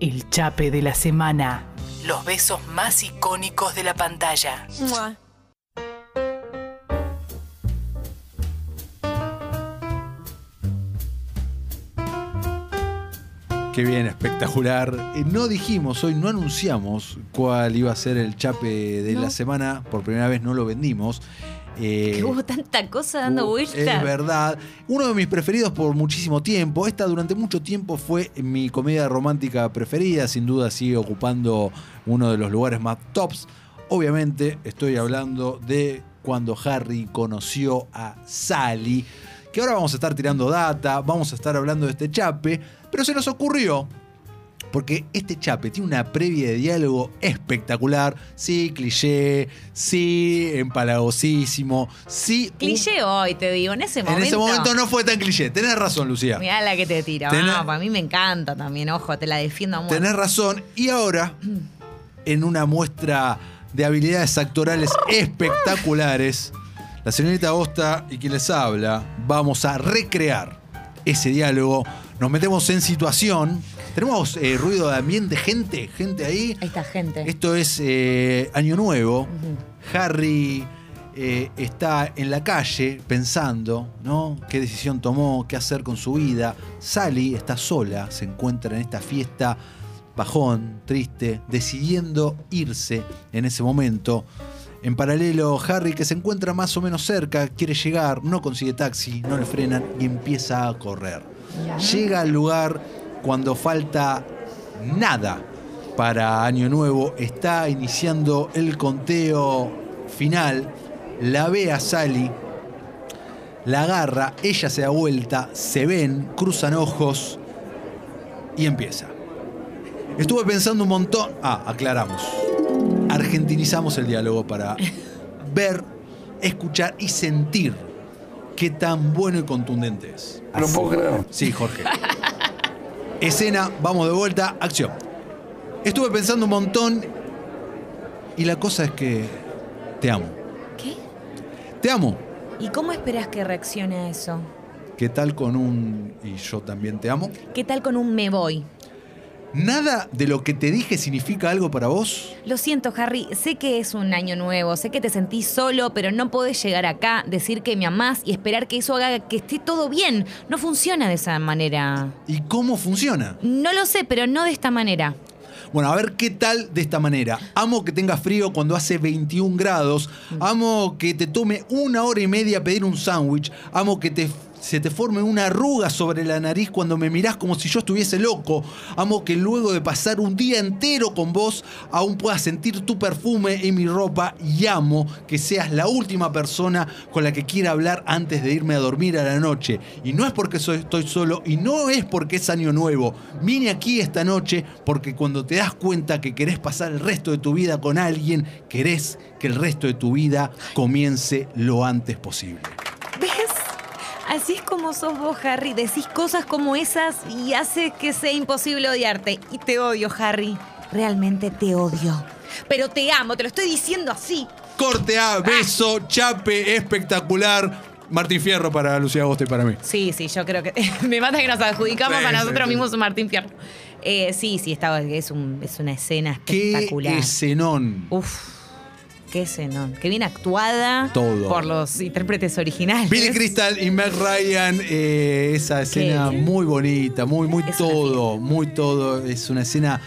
El chape de la semana. Los besos más icónicos de la pantalla. Qué bien, espectacular. Eh, no dijimos hoy, no anunciamos cuál iba a ser el chape de No. la semana. Por primera vez no lo vendimos. Eh, Que hubo tanta cosa dando Uh, vueltas. Es verdad. Uno de mis preferidos por muchísimo tiempo. Esta durante mucho tiempo fue mi comedia romántica preferida. Sin duda sigue ocupando uno de los lugares más tops. Obviamente estoy hablando de cuando Harry conoció a Sally. Que ahora vamos a estar tirando data, vamos a estar hablando de este chape. Pero se nos ocurrió porque este chape tiene una previa de diálogo espectacular. Sí, cliché. Sí, empalagosísimo. Sí, un- Cliché hoy, te digo, en ese en momento. ese momento no fue tan cliché. Tenés razón, Lucía. Mirá la que te tiro. Tenés- No, para mí me encanta también, ojo, te la defiendo muerte. Tenés razón. Y ahora, en una muestra de habilidades actorales espectaculares, la señorita Agosta y quien les habla, vamos a recrear ese diálogo. Nos metemos en situación. Tenemos eh, ruido de ambiente, gente, gente ahí. Ahí está, gente. Esto es eh, Año Nuevo. Harry eh, está en la calle pensando, ¿no? ¿Qué decisión tomó? ¿Qué hacer con su vida? Sally está sola, se encuentra en esta fiesta bajón, triste, decidiendo irse en ese momento. En paralelo, Harry, que se encuentra más o menos cerca, quiere llegar, no consigue taxi, no le frenan y empieza a correr. Llega al lugar cuando falta nada para Año Nuevo. Está iniciando el conteo final. La ve a Sally. La agarra, ella se da vuelta, se ven, cruzan ojos y empieza. Estuve pensando un montón. Ah, aclaramos. Argentinizamos el diálogo para ver, escuchar y sentir qué tan bueno y contundente es. No puedo creer. Sí, Jorge. Escena, vamos de vuelta, acción. Estuve pensando un montón y la cosa es que te amo. ¿Qué? Te amo. ¿Y cómo esperas que reaccione a eso? ¿Qué tal con un y yo también te amo? ¿Qué tal con un me voy? ¿Nada de lo que te dije significa algo para vos? Lo siento, Harry, sé que es un año nuevo, sé que te sentís solo, pero no podés llegar acá, decir que me amás y esperar que eso haga que esté todo bien. No funciona de esa manera. ¿Y cómo funciona? No lo sé, pero no de esta manera. Bueno, a ver qué tal de esta manera. Amo que tengas frío cuando hace 21 grados. Amo que te tome una hora y media pedir un sándwich. Amo que te, se te forme una arruga sobre la nariz cuando me mirás como si yo estuviese loco. Amo que luego de pasar un día entero con vos aún puedas sentir tu perfume en mi ropa. Y amo que seas la última persona con la que quiera hablar antes de irme a dormir a la noche. Y no es porque soy- estoy solo y no es porque es año nuevo. Vine aquí esta noche porque cuando te das cuenta que querés pasar el resto de tu vida con alguien, querés que el resto de tu vida comience lo antes posible. Así es como sos vos, Harry. Decís cosas como esas y haces que sea imposible odiarte. Y te odio, Harry. Realmente te odio. Pero te amo, te lo estoy diciendo así. Corte A, beso, chape, espectacular. Martín Fierro para Lucía Agosto y para mí. Sí, sí, yo creo que me mata que nos adjudicamos Sí, a sí, nosotros sí. mismos un Martín Fierro. Eh, sí, sí, está, es, un- es una escena Qué espectacular. escenón. Uf, qué escenón. Qué bien actuada Todo. por los intérpretes originales. Billy Crystal y Meg Ryan, eh, esa escena ¿Qué? muy bonita, muy, muy Es todo, muy todo. Es una escena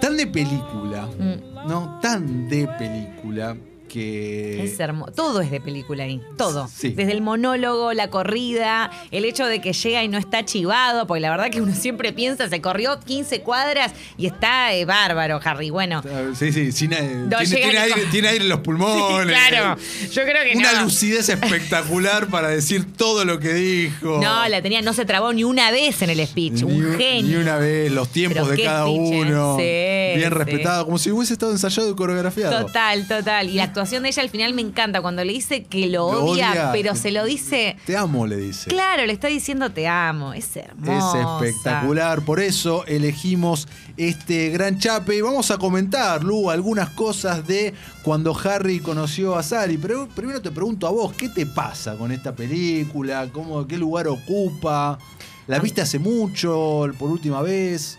tan de película, Mm. ¿no? Tan de película que. Es hermoso. Todo es de película ahí. Todo. Sí. Desde el monólogo, la corrida, el hecho de que llega y no está chivado, porque la verdad que uno siempre piensa, se corrió 15 cuadras y está eh, bárbaro, Harry. Bueno. Ah, Sí, sí, sin- eh, No tiene, tiene aire, tiene aire en los pulmones. claro. Yo creo que Una no. lucidez espectacular para decir todo lo que dijo. No, la tenía, no se trabó ni una vez en el speech. Ni, un genio. ni una vez, los tiempos Pero de cada speech, ¿eh? uno. Sí, bien respetado, como si hubiese estado ensayado y coreografiado. Total, total. Y la actuación de ella al final me encanta cuando le dice que lo, Lo odia, odia. pero se lo dice. Te amo, le dice. Claro, le está diciendo te amo. Es hermoso. Es espectacular, por eso elegimos este gran chape y vamos a comentar, Lu, algunas cosas de cuando Harry conoció a Sally. Pero primero te pregunto a vos, ¿qué te pasa con esta película? ¿Cómo, ¿Qué lugar ocupa? ¿La viste hace mucho, por última vez?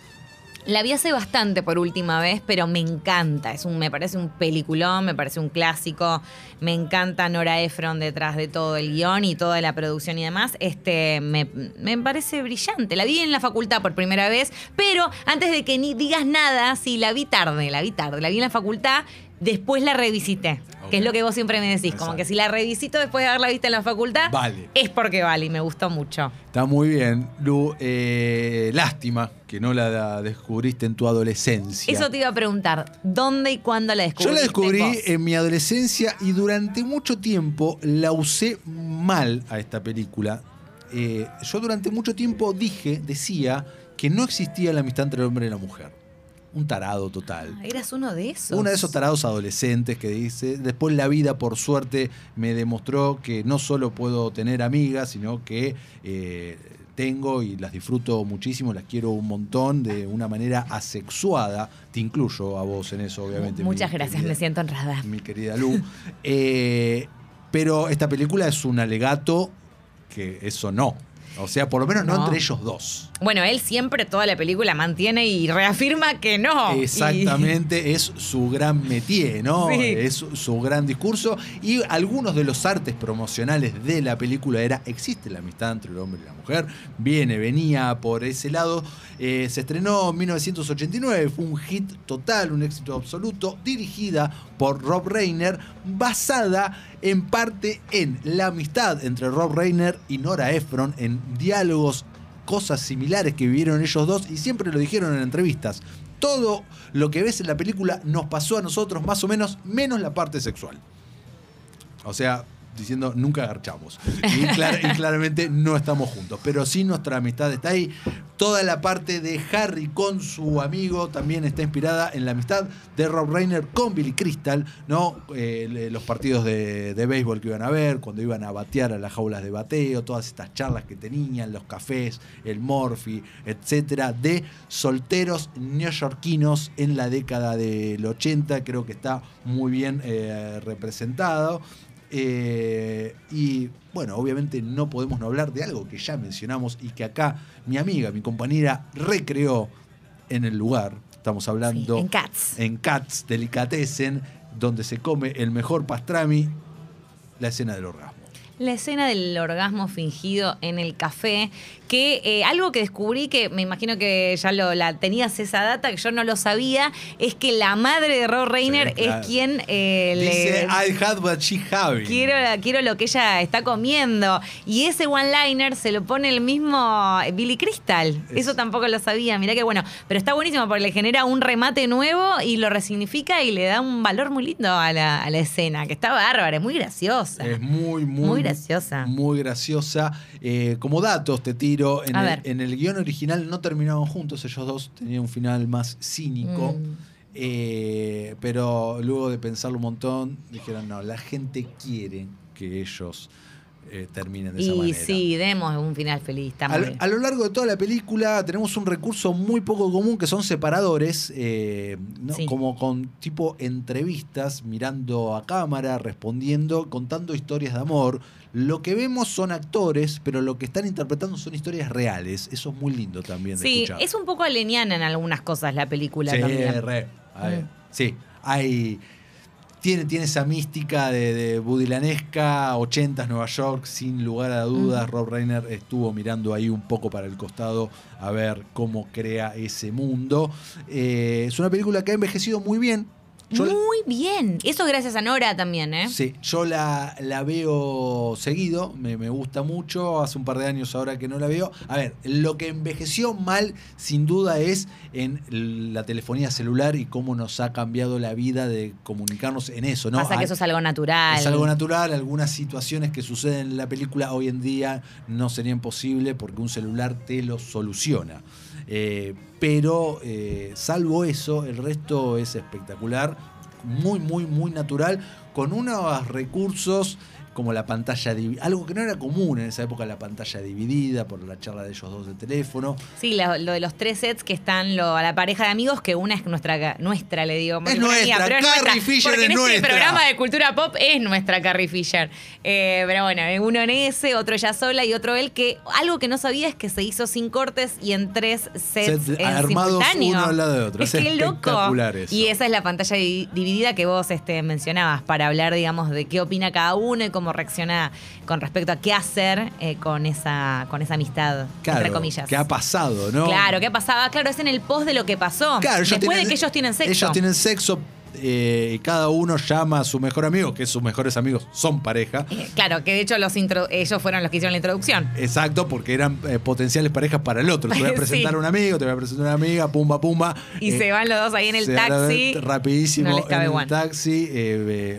La vi hace bastante por última vez, pero me encanta. Es un, me parece un peliculón, me parece un clásico. Me encanta Nora Ephron detrás de todo el guion y toda la producción y demás. Este, me, me parece brillante. La vi en la facultad por primera vez, pero antes de que ni digas nada, sí, la vi tarde, la vi tarde. La vi en la facultad, después la revisité. Que es lo que vos siempre me decís, como que si la revisito después de haberla visto en la facultad, Vale. es porque vale y me gustó mucho. Está muy bien, Lu. Eh, lástima que no la descubriste en tu adolescencia. Eso te iba a preguntar, ¿dónde y cuándo la Yo descubriste? la descubrí vos? en mi adolescencia y durante mucho tiempo la usé mal a esta película. Eh, yo durante mucho tiempo dije, decía, que no existía la amistad entre el hombre y la mujer. Un tarado total. Ah, Eras uno de esos. Uno de esos tarados adolescentes que dice, después la vida por suerte me demostró que no solo puedo tener amigas, sino que eh, tengo y las disfruto muchísimo, las quiero un montón de una manera asexuada. Te incluyo a vos en eso, obviamente. Muchas mi gracias, me siento honrada. Mi querida Lu. Eh, pero esta película es un alegato que eso no. O sea, por lo menos no, No. entre ellos dos. Bueno, él siempre toda la película mantiene y reafirma que no. Y- Exactamente, es su gran métier, ¿no? Sí. Es su, su gran discurso. Y algunos de los artes promocionales de la película era, existe la amistad entre el hombre y la mujer, viene, venía por ese lado. Eh, se estrenó en 1989, fue un hit total, un éxito absoluto, dirigida por Rob Reiner, basada en parte en la amistad entre Rob Reiner y Nora Ephron, en diálogos cosas similares que vivieron ellos dos y siempre lo dijeron en entrevistas. Todo lo que ves en la película nos pasó a nosotros más o menos, menos la parte sexual. O sea, diciendo nunca garchamos. Y, clar- y claramente no estamos juntos. Pero sí nuestra amistad está ahí. Toda la parte de Harry con su amigo también está inspirada en la amistad de Rob Reiner con Billy Crystal, ¿no? Eh, los partidos de, de béisbol que iban a ver, cuando iban a batear a las jaulas de bateo, todas estas charlas que tenían, los cafés, el morphy, etcétera, de solteros neoyorquinos en la década del 80. Creo que está muy bien eh, representado. Eh, y bueno, obviamente no podemos no hablar de algo que ya mencionamos y que acá mi amiga, mi compañera recreó en el lugar. Estamos hablando Sí, en Cats. en Cats Delicatessen, donde se come el mejor pastrami, la escena del orgasmo. La escena del orgasmo fingido en el café, que eh, algo que descubrí que me imagino que ya lo, la tenías esa data, que yo no lo sabía, es que la madre de Rob Reiner Sí, claro. es quien eh, Dice, le... I had what she having. Quiero, quiero lo que ella está comiendo. Y ese one-liner se lo pone el mismo Billy Crystal. Es- Eso tampoco lo sabía. Mirá que bueno. Pero está buenísimo porque le genera un remate nuevo y lo resignifica y le da un valor muy lindo a la, a la escena, que está bárbara, es muy graciosa. Es muy, muy, Muy graciosa. Muy graciosa. Eh, como datos te tiro, el, en el guion original no terminaban juntos, ellos dos tenían un final más cínico. Mm. Eh, pero luego de pensarlo un montón, dijeron, no, la gente quiere que ellos eh, terminen de esa Y manera. sí, demos un final feliz. Bien. a lo largo de toda la película tenemos un recurso muy poco común que son separadores, eh, ¿no? Sí. como con tipo entrevistas, mirando a cámara, respondiendo, contando historias de amor. Lo que vemos son actores, pero lo que están interpretando son historias reales. Eso es muy lindo también de Sí, escuchar. es un poco aleniana en algunas cosas la película Sí, también. re. Mm. Sí, hay. Tiene, tiene esa mística de, de budilanesca, 80s Nueva York, sin lugar a dudas. Mm. Rob Reiner estuvo mirando ahí un poco para el costado a ver cómo crea ese mundo. Eh, es una película que ha envejecido muy bien. Yo Muy bien. Eso gracias a Nora también, ¿eh? Sí, yo la, la veo seguido, me, me gusta mucho, hace un par de años ahora que no la veo. A ver, lo que envejeció mal sin duda es en la telefonía celular y cómo nos ha cambiado la vida de comunicarnos en eso, ¿no? Pasa que Hay- eso es algo natural. es algo natural, algunas situaciones que suceden en la película hoy en día no serían posibles porque un celular te lo soluciona. Eh, pero eh, salvo eso, el resto es espectacular, muy, muy, muy natural, con unos recursos como la pantalla dividida, algo que no era común en esa época, la pantalla dividida por la charla de ellos dos de teléfono. Sí, lo, lo de los tres sets que están lo, a la pareja de amigos, que una es nuestra, nuestra le digo. Es nuestra, pero Carrie Fisher porque es en nuestra. este programa de cultura pop es nuestra Carrie Fisher. Eh, pero bueno, uno en ese, otro ella sola y otro él, que algo que no sabía es que se hizo sin cortes y en tres sets en armados simultáneo. uno al lado de otro. Es Es que loco. eso. Y esa es la pantalla di- dividida que vos este, mencionabas para hablar, digamos, de qué opina cada uno y cómo reacciona con respecto a qué hacer eh, con esa con esa amistad, Claro, entre comillas. ¿Qué ha pasado, no? Claro, ¿qué pasaba? Claro, es en el post de lo que pasó. Claro, Después tienen- de que ellos tienen sexo. Ellos tienen sexo eh, cada uno llama a su mejor amigo, que sus mejores amigos son pareja. Eh, Claro, que de hecho los ellos fueron los que hicieron la introducción. Exacto, porque eran eh, potenciales parejas para el otro. Te voy a Sí. presentar a un amigo, te voy a presentar a una amiga, pumba, pumba. Y se van los dos ahí en el taxi. rapidísimo No les cabe en el taxi,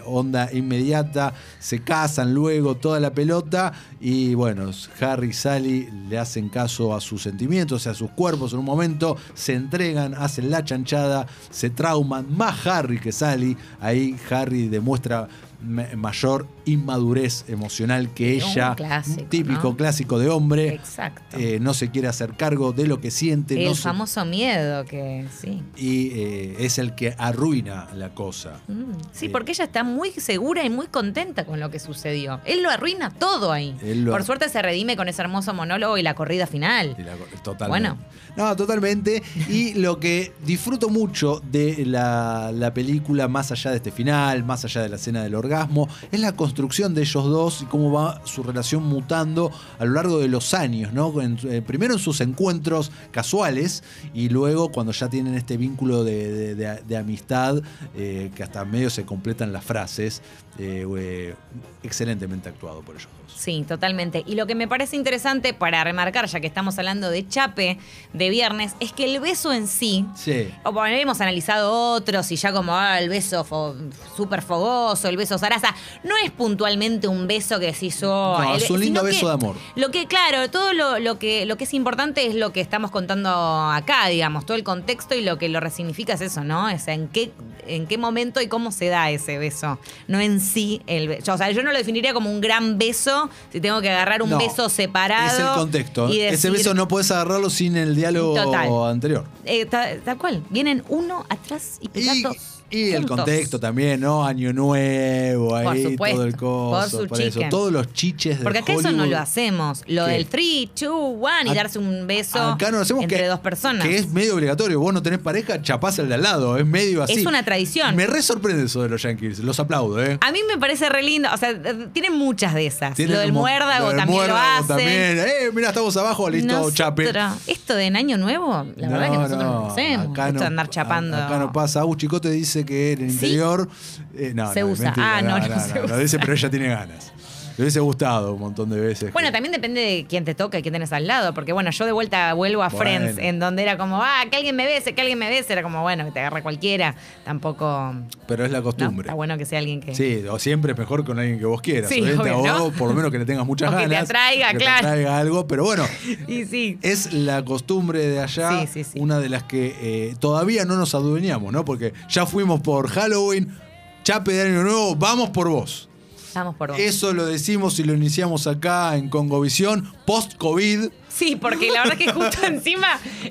onda inmediata, se casan luego, toda la pelota y bueno, Harry y Sally le hacen caso a sus sentimientos, a sus cuerpos en un momento, se entregan, hacen la chanchada, se trauman, más Harry que Sally, ahí Harry demuestra ma- mayor inmadurez emocional que Un ella, clásico, típico ¿no? clásico de hombre, Exacto. eh, no se quiere hacer cargo de lo que siente, el no se- famoso miedo que sí. y eh, es el que arruina la cosa. Mm, Sí, Eh, porque ella está muy segura y muy contenta con lo que sucedió. Él lo arruina todo ahí. Lo- Por suerte se redime con ese hermoso monólogo y la corrida final. Y la- totalmente. Bueno. No, totalmente. Y lo que disfruto mucho de la, la película, más allá de este final, más allá de la escena del orgasmo, es la construcción de ellos dos y cómo va su relación mutando a lo largo de los años, ¿no? Eh, primero en sus encuentros casuales y luego cuando ya tienen este vínculo de, amistad, eh, que hasta medio se completan las frases. eh, excelentemente actuado por ellos. Sí, totalmente. Y lo que me parece interesante para remarcar, ya que estamos hablando de Chape de viernes, es que el beso en sí, Sí. o bueno, hemos analizado otros y ya como ah, el beso fo- súper fogoso, el beso zaraza, no es puntualmente un beso que decís, oh, No, el- es un lindo beso que de amor. Lo que, claro, todo lo, lo que, lo que es importante es lo que estamos contando acá, digamos, todo el contexto y lo que lo resignifica es eso, ¿no? Es en qué, en qué momento y cómo se da ese beso, no en sí el beso. O sea, yo no lo definiría como un gran beso si tengo que agarrar un No, beso separado. Es el contexto. y Ese decir- beso no puedes agarrarlo sin el diálogo Total. anterior. Eh, ta- tal cual, vienen uno atrás y Y, pegados. Y el contexto también, ¿no? Año nuevo, Por ahí supuesto, todo el coso. por su eso. Todos los chiches de Porque acá eso no lo hacemos. Lo ¿Qué? del 3, 2, 1 y darse un beso Acá no lo hacemos entre que, dos personas. Que es medio obligatorio. Vos no tenés pareja, chapás el de al lado. Es medio así. Es una tradición. Me re sorprende eso de los Yankees. Los aplaudo, ¿eh? A mí me parece re lindo. O sea, eh, tienen muchas de esas. Tienen lo del como- muérdago lo del también lo muérdago hacen. también. Eh, mira, estamos abajo, listo, Nosotros- chape. Esto de en Año Nuevo, la verdad que nosotros no, lo hacemos. acá Esto no- andar chapando. Acá no pasa. Agus Chicote dice que en el ¿Sí? interior. eh, no, Se no, usa. mentira, Ah, no, no no, usa. dice, pero ella tiene ganas. Le hubiese gustado un montón de veces. Bueno, que- también depende de quién te toca y quién tenés al lado. Porque bueno, yo de vuelta vuelvo a Bueno. Friends, en donde era como, ah, que alguien me bese, que alguien me bese. Era como, bueno, que te agarre cualquiera. Tampoco. Pero es la ¿no? costumbre. Está bueno que sea alguien que. Sí, o siempre es mejor con alguien que vos quieras. Sí, obviamente, obvio, o ¿no? por lo menos que le tengas muchas O que ganas. te atraiga, que claro. Te atraiga algo, pero bueno. Y sí. Es la costumbre de allá, Sí, sí, sí. una de las que eh, todavía no nos adueñamos, ¿no? Porque ya fuimos por Halloween, Chape de Año Nuevo, vamos por vos. Vamos por vos. Eso lo decimos y lo iniciamos acá en Congovisión, post-COVID. Sí, porque la verdad que justo encima,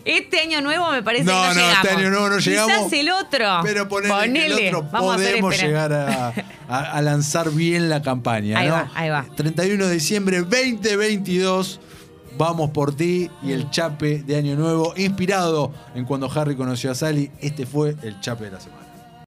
este año nuevo me parece No, que no, no, llegamos. este año nuevo no llegamos. Quizás el otro. Pero ponele, el otro Vamos podemos llegar a, a- a lanzar bien la campaña. Ahí ¿no? va, ahí va. 31 de diciembre 2022. Vamos por ti y Mm. el chape de Año Nuevo, inspirado en cuando Harry conoció a Sally. Este fue el chape de la semana.